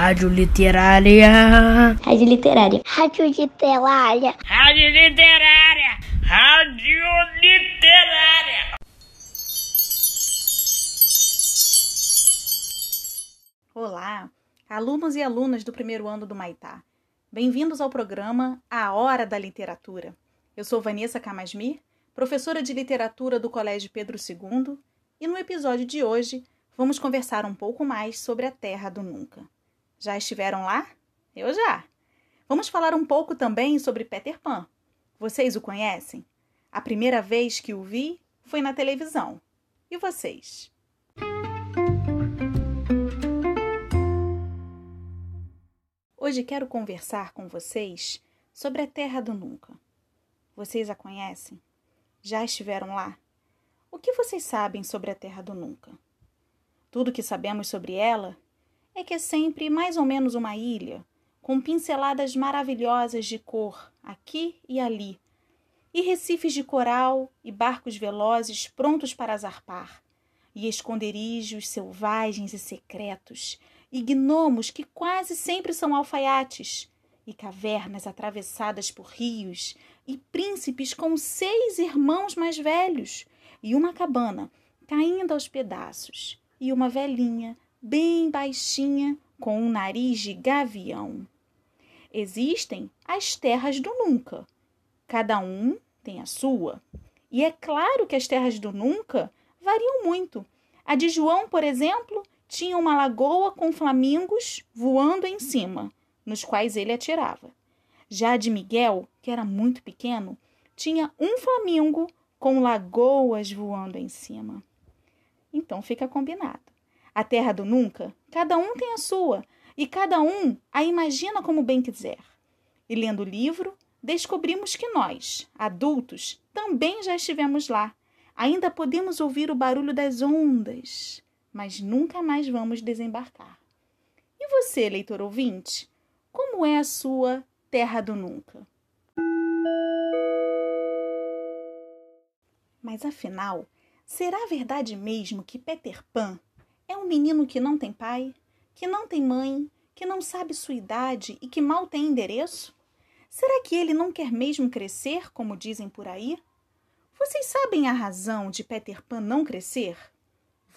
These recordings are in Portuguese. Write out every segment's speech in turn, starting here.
Rádio Literária. Rádio Literária. Rádio Literária. Rádio Literária. Rádio Literária. Olá, alunos e alunas do primeiro ano do Maitá. Bem-vindos ao programa A Hora da Literatura. Eu sou Vanessa Camasmir, professora de literatura do Colégio Pedro II, e no episódio de hoje vamos conversar um pouco mais sobre a Terra do Nunca. Já estiveram lá? Eu já. Vamos falar um pouco também sobre Peter Pan. Vocês o conhecem? A primeira vez que o vi foi na televisão. E vocês? Hoje quero conversar com vocês sobre a Terra do Nunca. Vocês a conhecem? Já estiveram lá? O que vocês sabem sobre a Terra do Nunca? Tudo que sabemos sobre ela é que é sempre mais ou menos uma ilha, com pinceladas maravilhosas de cor aqui e ali, e recifes de coral e barcos velozes prontos para zarpar, e esconderijos selvagens e secretos, e gnomos que quase sempre são alfaiates, e cavernas atravessadas por rios, e príncipes com seis irmãos mais velhos, e uma cabana caindo aos pedaços, e uma velhinha bem baixinha, com um nariz de gavião. Existem as terras do nunca. Cada um tem a sua. E é claro que as terras do nunca variam muito. A de João, por exemplo, tinha uma lagoa com flamingos voando em cima, nos quais ele atirava. Já a de Miguel, que era muito pequeno, tinha um flamingo com lagoas voando em cima. Então fica combinado. A terra do nunca, cada um tem a sua, e cada um a imagina como bem quiser. E lendo o livro, descobrimos que nós, adultos, também já estivemos lá. Ainda podemos ouvir o barulho das ondas, mas nunca mais vamos desembarcar. E você, leitor ouvinte, como é a sua terra do nunca? Mas afinal, será verdade mesmo que Peter Pan é um menino que não tem pai, que não tem mãe, que não sabe sua idade e que mal tem endereço? Será que ele não quer mesmo crescer, como dizem por aí? Vocês sabem a razão de Peter Pan não crescer?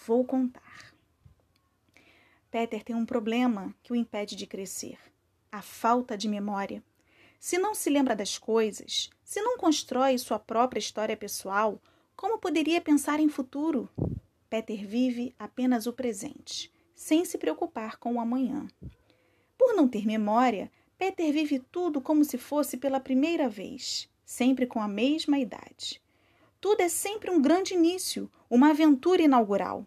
Vou contar. Peter tem um problema que o impede de crescer: a falta de memória. Se não se lembra das coisas, se não constrói sua própria história pessoal, como poderia pensar em futuro? Peter vive apenas o presente, sem se preocupar com o amanhã. Por não ter memória, Peter vive tudo como se fosse pela primeira vez, sempre com a mesma idade. Tudo é sempre um grande início, uma aventura inaugural.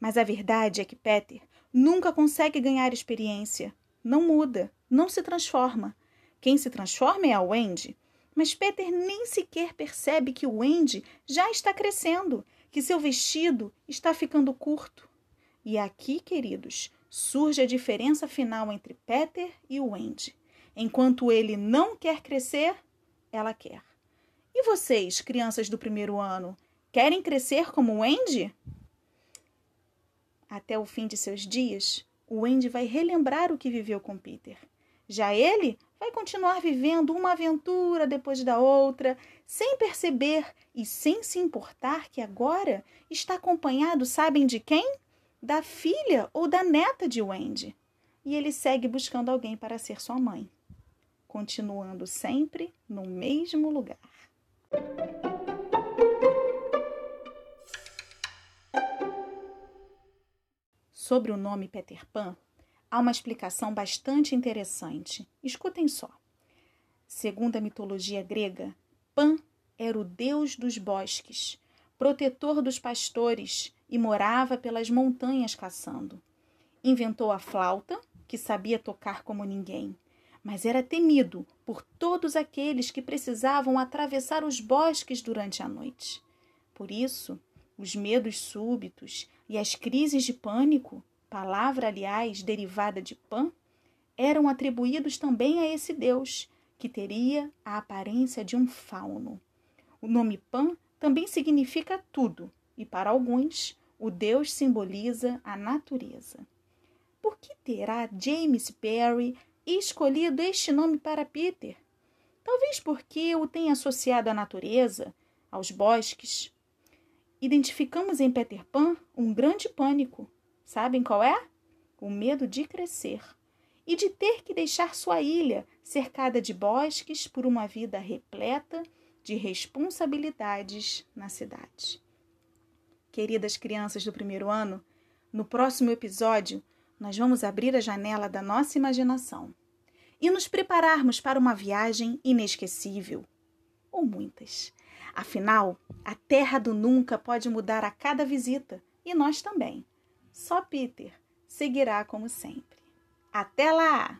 Mas a verdade é que Peter nunca consegue ganhar experiência, não muda, não se transforma. Quem se transforma é a Wendy, mas Peter nem sequer percebe que o Wendy já está crescendo que seu vestido está ficando curto. E aqui, queridos, surge a diferença final entre Peter e o. Enquanto ele não quer crescer, ela quer. E vocês, crianças do primeiro ano, querem crescer como o? Até o fim de seus dias, o vai relembrar o que viveu com Peter. Já ele vai continuar vivendo uma aventura depois da outra, sem perceber e sem se importar que agora está acompanhado, sabem de quem? Da filha ou da neta de Wendy. E ele segue buscando alguém para ser sua mãe, continuando sempre no mesmo lugar. Sobre o nome Peter Pan, há uma explicação bastante interessante. Escutem só. Segundo a mitologia grega, Pan era o deus dos bosques, protetor dos pastores e morava pelas montanhas caçando. Inventou a flauta, que sabia tocar como ninguém, mas era temido por todos aqueles que precisavam atravessar os bosques durante a noite. Por isso, os medos súbitos e as crises de pânico palavra, aliás, derivada de Pan, eram atribuídos também a esse deus, que teria a aparência de um fauno. O nome Pan também significa tudo, e para alguns, o deus simboliza a natureza. por que terá James Perry escolhido este nome para Peter? Talvez porque o tenha associado à natureza, aos bosques. Identificamos em Peter Pan um grande pânico. Sabem qual é? O medo de crescer e de ter que deixar sua ilha cercada de bosques por uma vida repleta de responsabilidades na cidade. Queridas crianças do primeiro ano, no próximo episódio nós vamos abrir a janela da nossa imaginação e nos prepararmos para uma viagem inesquecível ou muitas. Afinal, a terra do nunca pode mudar a cada visita e nós também. Só Peter seguirá como sempre. Até lá!